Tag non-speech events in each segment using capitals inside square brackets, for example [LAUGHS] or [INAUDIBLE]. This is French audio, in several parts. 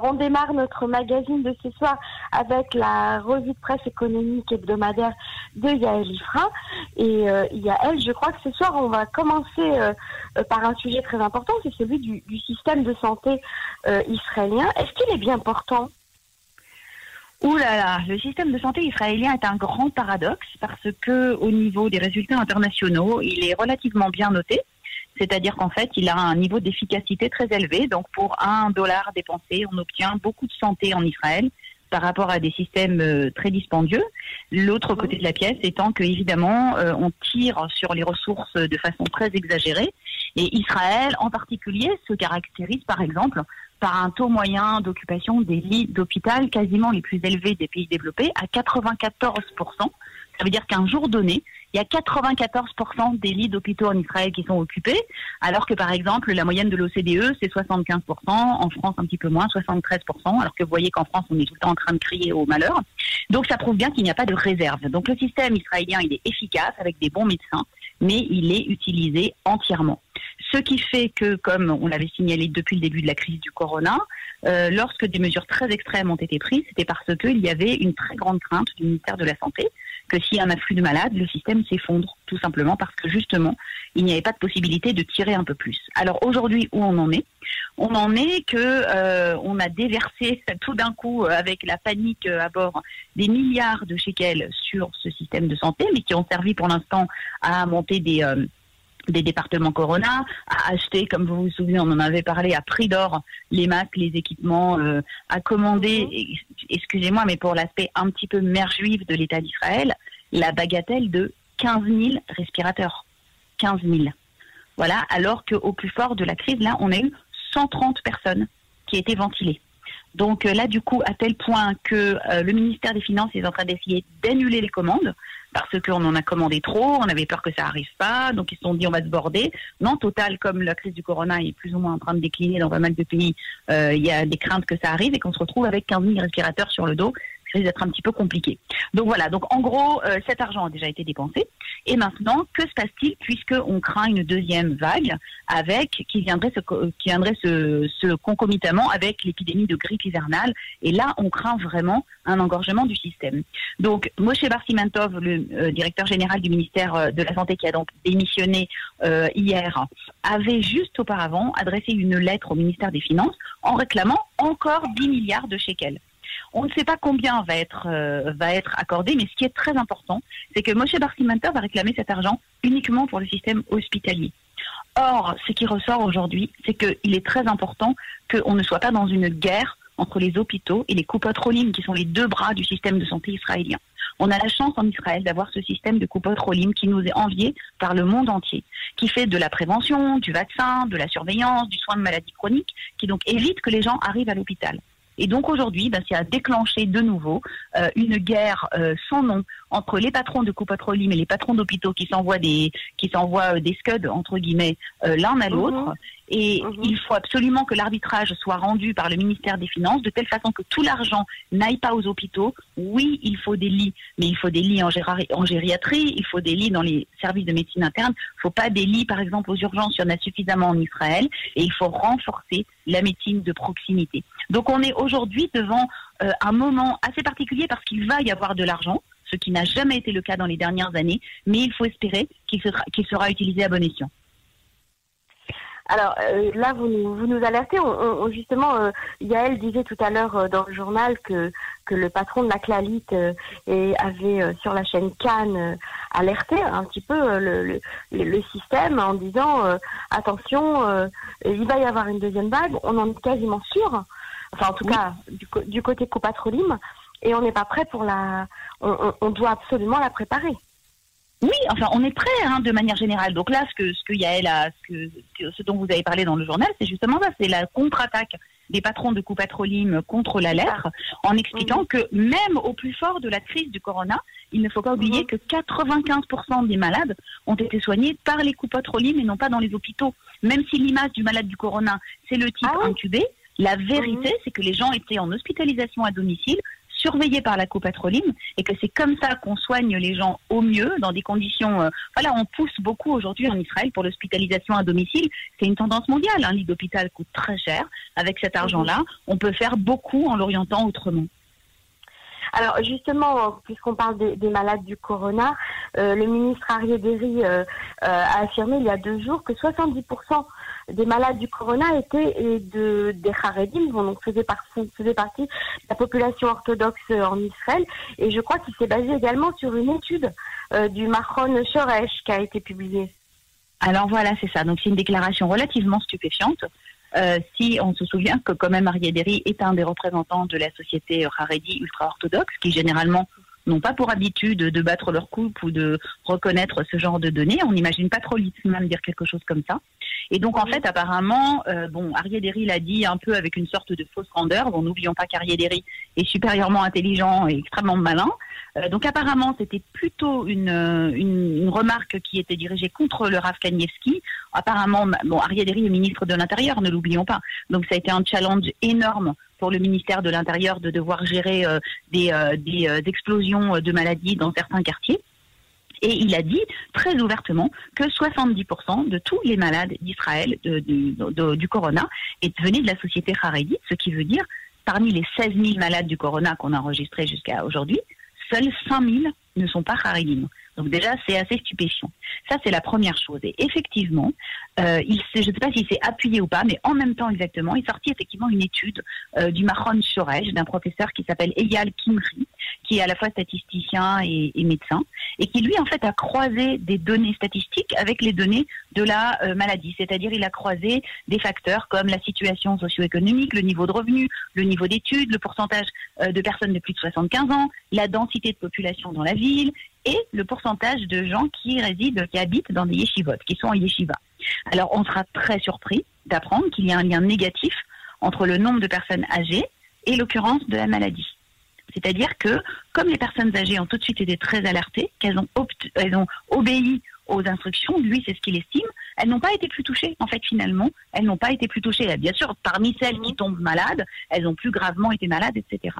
on démarre notre magazine de ce soir avec la revue de presse économique hebdomadaire de Yael Ifra. Et euh, Yael, je crois que ce soir, on va commencer euh, euh, par un sujet très important, c'est celui du, système de santé israélien. Est-ce qu'il est bien portant? Ouh là là, le système de santé israélien est un grand paradoxe parce que au niveau des résultats internationaux, il est relativement bien noté. C'est-à-dire qu'en fait, il a un niveau d'efficacité très élevé. Donc, pour un dollar dépensé, on obtient beaucoup de santé en Israël par rapport à des systèmes euh, très dispendieux. L'autre côté de la pièce étant que, évidemment, euh, on tire sur les ressources de façon très exagérée. Et Israël, en particulier, se caractérise, par exemple, par un taux moyen d'occupation des lits d'hôpital quasiment les plus élevés des pays développés, à 94%. Ça veut dire qu'un jour donné, il y a 94% des lits d'hôpitaux en Israël qui sont occupés, alors que par exemple la moyenne de l'OCDE c'est 75%, en France un petit peu moins, 73%, alors que vous voyez qu'en France on est tout le temps en train de crier au malheur. Donc ça prouve bien qu'il n'y a pas de réserve. Donc le système israélien il est efficace avec des bons médecins, mais il est utilisé entièrement. Ce qui fait que, comme on l'avait signalé depuis le début de la crise du corona, euh, lorsque des mesures très extrêmes ont été prises, c'était parce qu'il y avait une très grande crainte du ministère de la Santé que s'il y a un afflux de malades, le système s'effondre, tout simplement parce que justement, il n'y avait pas de possibilité de tirer un peu plus. Alors aujourd'hui, où on en est? On en est que euh, on a déversé [LAUGHS] tout d'un coup, euh, avec la panique à bord, des milliards de shekels sur ce système de santé, mais qui ont servi pour l'instant à monter des des départements Corona, à acheter, comme vous vous souvenez, on en avait parlé, à prix d'or, les masques, les équipements, euh, à commander, mhm. excusez-moi, mais pour l'aspect un petit peu mère juive de l'État d'Israël, la bagatelle de 15 000 respirateurs. 15 000. Voilà, alors qu'au plus fort de la crise, là, on a eu 130 personnes qui étaient ventilées. Donc euh, là, du coup, à tel point que euh, le ministère des Finances est en train d'essayer d'annuler les commandes parce qu'on en a commandé trop, on avait peur que ça arrive pas, donc ils se sont dit on va se border. Non, total, comme la crise du corona est plus ou moins en train de décliner dans pas mal de pays, euh, il y a des craintes que ça arrive et qu'on se retrouve avec 15 000 respirateurs sur le dos risque d'être un petit peu compliqué. Donc voilà, donc en gros, euh, cet argent a déjà été dépensé. Et maintenant, que se passe-t-il puisqu'on craint une deuxième vague avec qui viendrait, se, qui viendrait se, concomitamment avec l'épidémie de grippe hivernale? Et là, on craint vraiment un engorgement du système. Donc, Moshe Barsimantov, le euh, directeur général du ministère euh, de la Santé qui a donc démissionné hier, avait juste auparavant adressé une lettre au ministère des Finances en réclamant encore 10 milliards de shekels. On ne sait pas combien va être, euh, va être accordé, mais ce qui est très important, c'est que Moshe Barsimenter va réclamer cet argent uniquement pour le système hospitalier. Or, ce qui ressort aujourd'hui, c'est qu'il est très important qu'on ne soit pas dans une guerre entre les hôpitaux et les coupotrolim, qui sont les deux bras du système de santé israélien. On a la chance en Israël d'avoir ce système de coupotrolim qui nous est envié par le monde entier, qui fait de la prévention, du vaccin, de la surveillance, du soin de maladies chroniques, qui donc évite que les gens arrivent à l'hôpital. Et donc aujourd'hui, ben, c'est à déclencher de nouveau euh, une guerre euh, sans nom entre les patrons de coupatrolim et les patrons d'hôpitaux qui s'envoient des qui s'envoient euh, des scuds entre guillemets l'un à l'autre. Mhm. Et mhm. il faut absolument que l'arbitrage soit rendu par le ministère des Finances de telle façon que tout l'argent n'aille pas aux hôpitaux. Oui, il faut des lits, mais il faut des lits en, en gériatrie, il faut des lits dans les services de médecine interne. Il ne faut pas des lits, par exemple, aux urgences, il y en a suffisamment en Israël. Et il faut renforcer la médecine de proximité. Donc on est aujourd'hui devant euh, un moment assez particulier parce qu'il va y avoir de l'argent, ce qui n'a jamais été le cas dans les dernières années, mais il faut espérer qu'il sera, utilisé à bon escient. Alors euh, là, vous nous, alertez. Justement, euh, Yael disait tout à l'heure euh, dans le journal que, que le patron de la Clalite avait sur la chaîne Cannes alerté un petit peu le, le, système en disant attention, il va y avoir une deuxième vague. On en est quasiment sûr. Enfin, en tout cas, du, du côté copatrolim, et on n'est pas prêt pour la. on doit absolument la préparer. Oui, enfin, on est prêt hein, de manière générale. Donc là, ce que ce que Yael a, ce, que, ce dont vous avez parlé dans le journal, c'est justement ça, c'est la contre-attaque des patrons de Coupatrolim contre la lettre, en expliquant que même au plus fort de la crise du corona, il ne faut pas oublier mhm. que 95% des malades ont été soignés par les Coupatrolim et non pas dans les hôpitaux. Même si l'image du malade du corona, c'est le type ah intubé, la vérité, mhm. c'est que les gens étaient en hospitalisation à domicile surveillé par la copatroline et que c'est comme ça qu'on soigne les gens au mieux dans des conditions. Euh, voilà, on pousse beaucoup aujourd'hui en Israël pour l'hospitalisation à domicile. C'est une tendance mondiale. Un lit d'hôpital coûte très cher. Avec cet argent-là, on peut faire beaucoup en l'orientant autrement. Alors justement, puisqu'on parle des, malades du corona, euh, le ministre Arié Derry euh, a affirmé il y a deux jours que 70% des malades du corona étaient de, des Haredim, donc faisaient partie, faisaient partie de la population orthodoxe en Israël. Et je crois qu'il s'est basé également sur une étude euh, du Mahon Shoresh qui a été publiée. Alors voilà, c'est ça. Donc c'est une déclaration relativement stupéfiante. Euh, si on se souvient que quand même Ariaderi est un des représentants de la société Haredi ultra-orthodoxe, qui généralement n'ont pas pour habitude de battre leur coupe ou de reconnaître ce genre de données. On n'imagine pas trop même dire quelque chose comme ça. Et donc, en fait, apparemment, euh, bon, Ariaderi l'a dit un peu avec une sorte de fausse grandeur. Bon, n'oublions pas qu'Ariaderi est supérieurement intelligent et extrêmement malin. Euh, donc, apparemment, c'était plutôt une, une, remarque qui était dirigée contre le Rav Kanievski. Apparemment, bon, Ariaderi est ministre de l'Intérieur, ne l'oublions pas. Donc, ça a été un challenge énorme pour le ministère de l'Intérieur de devoir gérer euh, des, euh, des euh, explosions de maladies dans certains quartiers. Et il a dit très ouvertement que 70% de tous les malades d'Israël du corona venaient de la société Haredi, ce qui veut dire parmi les 16 000 malades du corona qu'on a enregistrés jusqu'à aujourd'hui, seuls 5 000 ne sont pas Haredim. Donc déjà, c'est assez stupéfiant. Ça, c'est la première chose. Et effectivement, euh, il je ne sais pas s'il s'est appuyé ou pas, mais en même temps exactement, il sortit effectivement une étude euh, du Mahon Shorej, d'un professeur qui s'appelle Eyal Kimri, qui est à la fois statisticien et, médecin, et qui lui, en fait, a croisé des données statistiques avec les données de la euh, maladie. C'est-à-dire, il a croisé des facteurs comme la situation socio-économique, le niveau de revenu, le niveau d'études, le pourcentage de personnes de plus de 75 ans, la densité de population dans la ville, et le pourcentage de gens qui résident, qui habitent dans des yeshivot, qui sont en yeshiva. Alors, on sera très surpris d'apprendre qu'il y a un lien négatif entre le nombre de personnes âgées et l'occurrence de la maladie. C'est-à-dire que, comme les personnes âgées ont tout de suite été très alertées, qu'elles ont, elles ont obéi aux instructions, lui, c'est ce qu'il estime, elles n'ont pas été plus touchées, en fait, finalement. Elles n'ont pas été plus touchées. Bien sûr, parmi celles qui tombent malades, elles ont plus gravement été malades, etc.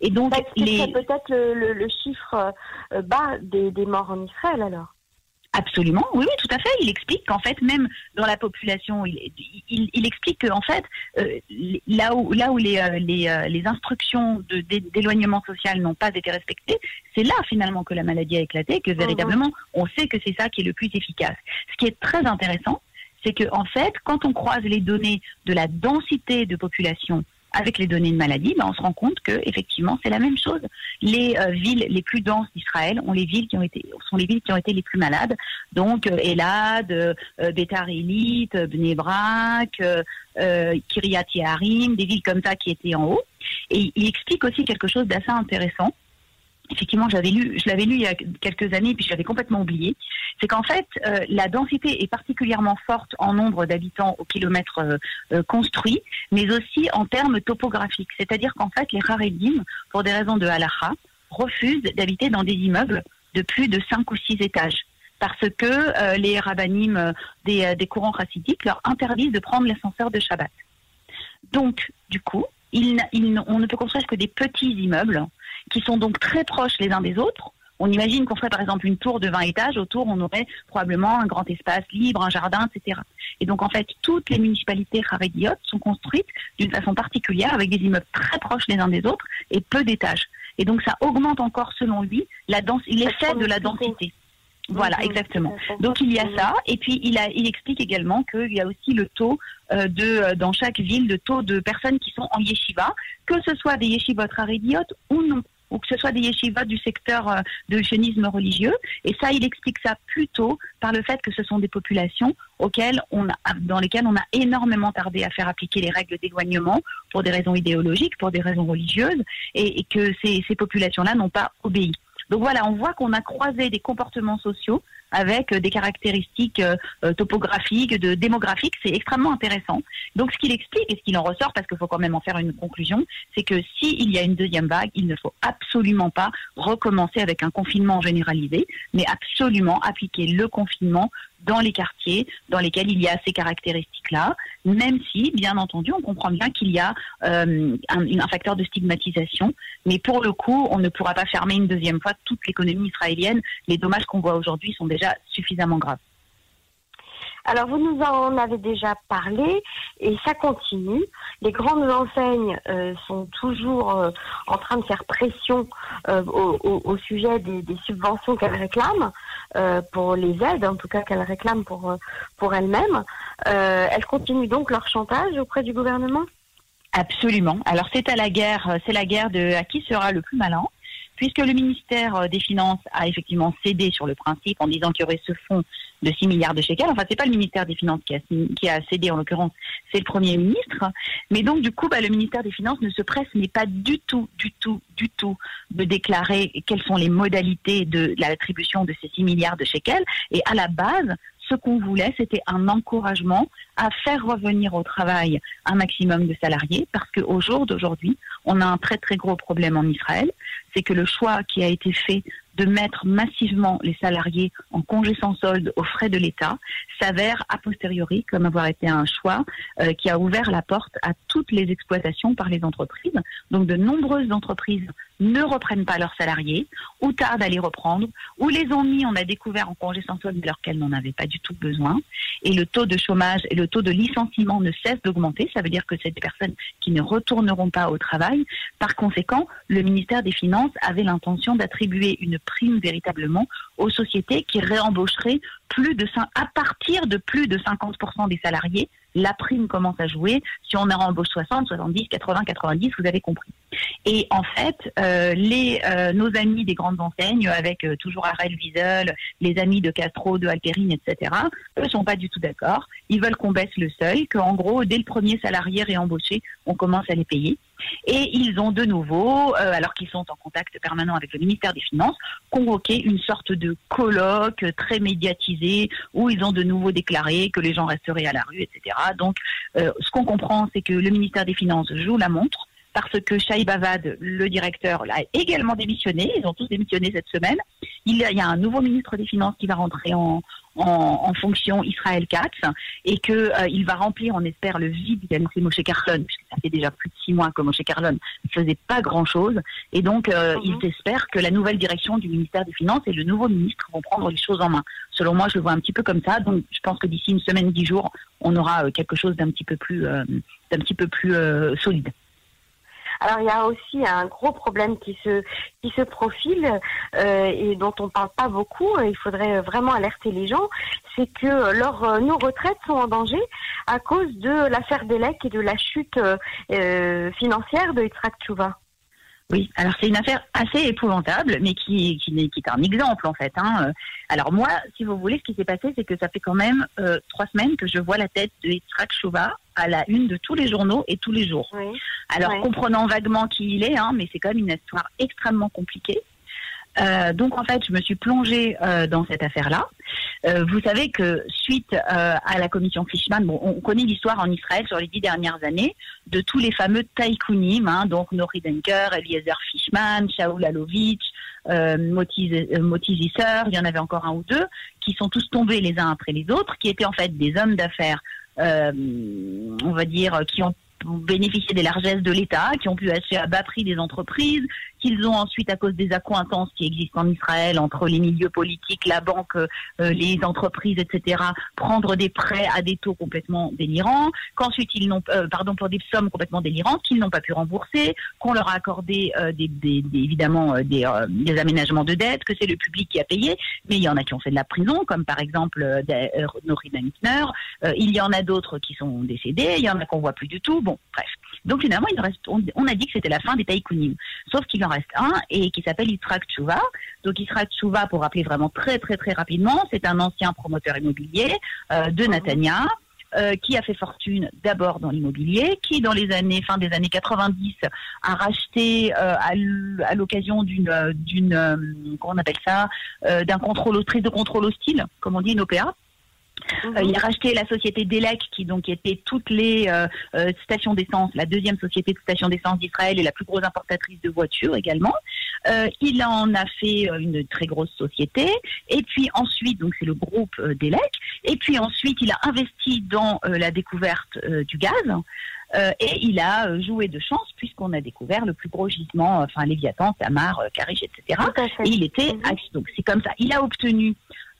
Et donc, les... peut-être le, chiffre euh, bas des, des morts en Israël, alors? Absolument, oui, oui, tout à fait. Il explique qu'en fait, même dans la population, il, il, explique qu'en fait, euh, là où, là où les, euh, les, euh, les instructions d'éloignement social n'ont pas été respectées, c'est là finalement que la maladie a éclaté, que véritablement, on sait que c'est ça qui est le plus efficace. Ce qui est très intéressant, c'est que en fait, quand on croise les données de la densité de population avec les données de maladie, ben, on se rend compte que effectivement c'est la même chose. Les euh, villes les plus denses d'Israël ont les villes qui ont été sont les villes qui ont été les plus malades. Donc euh, Elad, euh, Betar Elit, Bnei Brak, euh, Kiryat Yeharim, des villes comme ça qui étaient en haut. Et il explique aussi quelque chose d'assez intéressant effectivement, j'avais lu, je l'avais lu il y a quelques années, puis je l'avais complètement oublié. C'est qu'en fait, euh, la densité est particulièrement forte en nombre d'habitants au kilomètre euh, euh, construit, mais aussi en termes topographiques. C'est-à-dire qu'en fait, les Haredim, pour des raisons de halakha, refusent d'habiter dans des immeubles de plus de 5 ou 6 étages. Parce que les rabbinim des, des courants chassidiques leur interdisent de prendre l'ascenseur de Shabbat. Donc, du coup, on ne peut construire que des petits immeubles qui sont donc très proches les uns des autres. On imagine qu'on ferait par exemple une tour de 20 étages, autour on aurait probablement un grand espace libre, un jardin, etc. Et donc en fait, toutes les municipalités harédiotes sont construites d'une façon particulière, avec des immeubles très proches les uns des autres et peu d'étages. Et donc ça augmente encore, selon lui, l'effet de la densité. Voilà, exactement. Donc il y a ça, et puis il, a, il explique également qu'il y a aussi le taux euh, de euh, dans chaque ville de taux de personnes qui sont en yeshiva, que ce soit des yeshivot harédiotes ou non ou que ce soit des yeshivas du secteur euh, de sionisme religieux. Et ça, il explique ça plutôt par le fait que ce sont des populations auxquelles on a, dans lesquelles on a énormément tardé à faire appliquer les règles d'éloignement pour des raisons idéologiques, pour des raisons religieuses, et, que ces, ces populations-là n'ont pas obéi. Donc voilà, on voit qu'on a croisé des comportements sociaux avec euh, des caractéristiques euh, euh, topographiques, de démographiques. C'est extrêmement intéressant. Donc ce qu'il explique et ce qu'il en ressort, parce qu'il faut quand même en faire une conclusion, c'est que s'il y a une deuxième vague, il ne faut absolument pas recommencer avec un confinement généralisé, mais absolument appliquer le confinement dans les quartiers dans lesquels il y a ces caractéristiques-là, même si, bien entendu, on comprend bien qu'il y a euh, un, un, facteur de stigmatisation. Mais pour le coup, on ne pourra pas fermer une deuxième fois toute l'économie israélienne. Les dommages qu'on voit aujourd'hui sont déjà suffisamment graves. Alors, vous nous en avez déjà parlé et ça continue. Les grandes enseignes euh, sont toujours euh, en train de faire pression euh, au, sujet des, des subventions qu'elles réclament, pour les aides en tout cas qu'elles réclament pour, pour elles-mêmes. elles continuent donc leur chantage auprès du gouvernement? Absolument. Alors c'est à la guerre, c'est la guerre de à qui sera le plus malin puisque le ministère des Finances a effectivement cédé sur le principe en disant qu'il y aurait ce fonds de 6 milliards de shekels. Enfin, c'est pas le ministère des Finances qui a, cédé en l'occurrence, c'est le Premier ministre. Mais donc, du coup, bah, le ministère des Finances ne se presse, mais pas du tout, du tout, du tout, de déclarer quelles sont les modalités de l'attribution de ces 6 milliards de shekels. Et à la base, ce qu'on voulait, c'était un encouragement à faire revenir au travail un maximum de salariés, parce qu'au jour d'aujourd'hui, on a un très très gros problème en Israël, c'est que le choix qui a été fait de mettre massivement les salariés en congé sans solde aux frais de l'État s'avère a posteriori comme avoir été un choix euh, qui a ouvert la porte à toutes les exploitations par les entreprises. Donc de nombreuses entreprises ne reprennent pas leurs salariés ou tardent à les reprendre ou les ont mis, on a découvert en congé sans solde alors qu'elles n'en avaient pas du tout besoin. Et le taux de chômage et le taux de licenciement ne cessent d'augmenter. Ça veut dire que c'est des personnes qui ne retourneront pas au travail. Par conséquent, le ministère des Finances avait l'intention d'attribuer une prime véritablement aux sociétés qui réembaucheraient plus de à partir de plus de 50% des salariés, la prime commence à jouer. Si on en embauche 60, 70, 80, 90, vous avez compris. Et en fait, euh, les, euh, nos amis des grandes enseignes, avec euh, toujours Arel Wiesel, les amis de Castro, de Alterine, etc., eux sont pas du tout d'accord. Ils veulent qu'on baisse le seuil, qu'en gros, dès le premier salarié réembauché, on commence à les payer. Et ils ont de nouveau, euh, alors qu'ils sont en contact permanent avec le ministère des Finances, convoqué une sorte de colloque très médiatisé où ils ont de nouveau déclaré que les gens resteraient à la rue, etc. Donc, euh, ce qu'on comprend, c'est que le ministère des Finances joue la montre parce que Shaïb Avad, le directeur, a également démissionné. Ils ont tous démissionné cette semaine. Il y a un nouveau ministre des Finances qui va rentrer en, en, fonction Israël Katz et qu'il euh, va remplir, on espère, le vide qu'a laissé Moshe Carlon, puisque ça fait déjà plus de six mois que Moshe Carlon ne faisait pas grand-chose. Et donc, euh, mhm. ils espèrent que la nouvelle direction du ministère des Finances et le nouveau ministre vont prendre les choses en main. Selon moi, je le vois un petit peu comme ça. Donc, je pense que d'ici une semaine, dix jours, on aura euh, quelque chose d'un petit peu plus, d'un petit peu plus solide. Alors il y a aussi un gros problème qui se qui se profile euh, et dont on parle pas beaucoup. Il faudrait vraiment alerter les gens, c'est que leur euh, nos retraites sont en danger à cause de l'affaire Delec et de la chute euh, financière de Yitzhak Tchouva. Oui, alors c'est une affaire assez épouvantable, mais qui, qui, qui est un exemple en fait. Hein. Alors moi, si vous voulez, ce qui s'est passé, c'est que ça fait quand même trois semaines que je vois la tête de Yitzhak Chouva à la une de tous les journaux et tous les jours. Alors comprenant vaguement qui il est, hein, mais c'est quand même une histoire extrêmement compliquée. Euh, donc en fait, je me suis plongée euh, dans cette affaire-là. Euh, vous savez que suite à la commission Fishman, bon, on connaît l'histoire en Israël sur les dix dernières années de tous les fameux taïkounim, hein, donc Nori Denker, Eliezer Fishman, Shaul Alovitch, euh, Moti, Zisser, il y en avait encore un ou deux, qui sont tous tombés les uns après les autres, qui étaient en fait des hommes d'affaires, on va dire, qui ont bénéficié des largesses de l'État, qui ont pu acheter à bas prix des entreprises, qu'ils ont ensuite, à cause des accointances qui existent en Israël entre les milieux politiques, la banque, euh, les entreprises, etc., prendre des prêts à des taux complètement délirants, qu'ensuite ils n'ont, euh, pardon, pour des sommes complètement délirantes qu'ils n'ont pas pu rembourser, qu'on leur a accordé euh, évidemment des, aménagements de dette, que c'est le public qui a payé, mais il y en a qui ont fait de la prison, comme par exemple Nori Dankner, il y en a d'autres qui sont décédés, il y en a qu'on voit plus du tout, bon, bref. Donc finalement, on, a dit que c'était la fin des taïkounim. Sauf qu'il en reste un et qui s'appelle Yitzhak Tchouva. Donc Yitzhak Tchouva, pour rappeler vraiment très très très rapidement, c'est un ancien promoteur immobilier euh, de Natania. Euh, qui a fait fortune d'abord dans l'immobilier, qui dans les années fin des années 90 a racheté euh, à l'occasion d'une d'une comment on appelle ça d'un contrôle prise de contrôle hostile, comme on dit une OPA, euh, il a racheté la société Delec, qui donc était toutes les euh, euh, stations d'essence, la deuxième société de stations d'essence d'Israël et la plus grosse importatrice de voitures également. Euh, il en a fait une très grosse société. Et puis ensuite, donc c'est le groupe d'Elec. Et puis ensuite, il a investi dans la découverte du gaz. Euh, et il a joué de chance puisqu'on a découvert le plus gros gisement, enfin Léviathan, Tamar, Karish, etc. Et il était acti- donc c'est comme ça. Il a obtenu,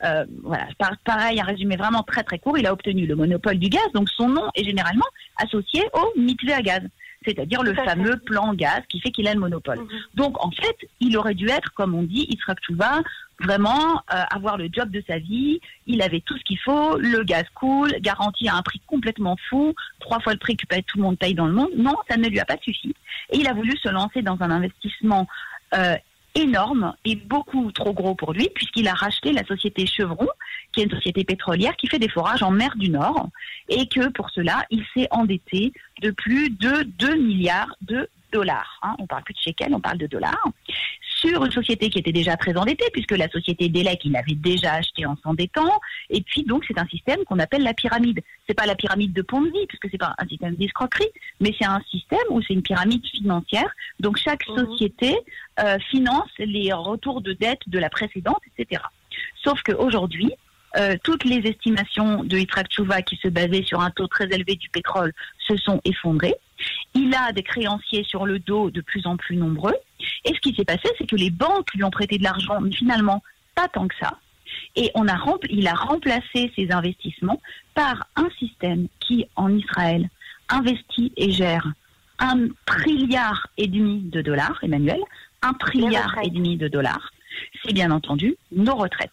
euh, voilà, par- pareil, un résumé vraiment très très court. Il a obtenu le monopole du gaz. Donc son nom est généralement associé au mitzvah à gaz, c'est-à-dire le fait. fameux plan gaz qui fait qu'il a le monopole. Mhm. Donc en fait, il aurait dû être, comme on dit, Tchouva, vraiment euh, avoir le job de sa vie. Il avait tout ce qu'il faut, le gaz cool, garanti à un prix complètement fou, trois fois le prix que tout le monde paye dans le monde. Non, ça ne lui a pas suffi. Et il a voulu se lancer dans un investissement euh, énorme et beaucoup trop gros pour lui, puisqu'il a racheté la société Chevron, qui est une société pétrolière qui fait des forages en mer du Nord, et que pour cela, il s'est endetté de plus de 2 milliards de dollars. hein. On parle plus de shekels, on parle de dollars sur une société qui était déjà très endettée, puisque la société Delec, il l'avait déjà acheté en s'endettant. Et puis, donc, c'est un système qu'on appelle la pyramide. C'est pas la pyramide de Ponzi, puisque c'est pas un système d'escroquerie, mais c'est un système où c'est une pyramide financière. Donc, chaque Mhm. société euh, finance les retours de dette de la précédente, etc. Sauf qu'aujourd'hui, euh, toutes les estimations de Yitzhak Tchouva qui se basaient sur un taux très élevé du pétrole se sont effondrées. Il a des créanciers sur le dos de plus en plus nombreux. Et ce qui s'est passé, c'est que les banques lui ont prêté de l'argent, mais finalement pas tant que ça. Et on a rempli- il a remplacé ses investissements par un système qui, en Israël, investit et gère un trilliard et demi de dollars, Emmanuel, un trilliard et demi de dollars. C'est bien entendu nos retraites.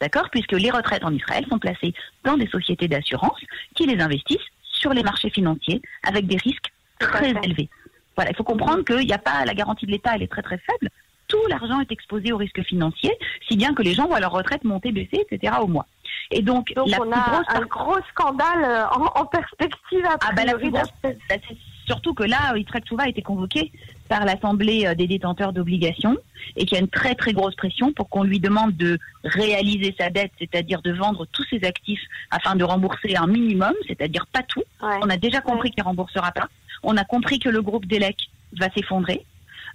D'accord Puisque les retraites en Israël sont placées dans des sociétés d'assurance qui les investissent sur les marchés financiers avec des risques très élevés. Voilà, il faut comprendre qu'il n'y a pas la garantie de l'État, elle est très très faible. Tout l'argent est exposé au risque financier, si bien que les gens voient leur retraite monter, baisser, etc. au mois. Et donc, Donc la on plus a grosse un gros scandale euh, en, en perspective a Ah bah, la plus grosse- Bah, c'est surtout que là, Yitzhak Tchouva a été convoqué par l'Assemblée euh, des détenteurs d'obligations et qu'il y a une très très grosse pression pour qu'on lui demande de réaliser sa dette, c'est-à-dire de vendre tous ses actifs afin de rembourser un minimum, c'est-à-dire pas tout. Ouais. On a déjà compris qu'il ne remboursera pas. On a compris que le groupe Delec va s'effondrer.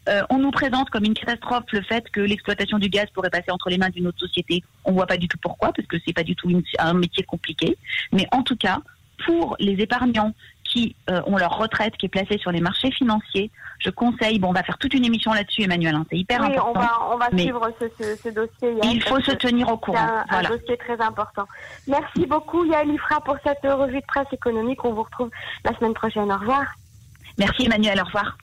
Euh, on nous présente comme une catastrophe le fait que l'exploitation du gaz pourrait passer entre les mains d'une autre société. On voit pas du tout pourquoi, parce que c'est pas du tout une- un métier compliqué. Mais en tout cas, pour les épargnants qui euh, ont leur retraite qui est placée sur les marchés financiers, je conseille, bon, on va faire toute une émission là-dessus, Emmanuel, hein, c'est hyper Oui, on important. va, on va Mais suivre ce, ce, ce dossier. Yael, Il faut se tenir au C'est courant. un, un Voilà. dossier très important. Merci beaucoup Yael Ifra pour cette revue de presse économique. On vous retrouve la semaine prochaine. Au revoir. Merci Emmanuel, au revoir.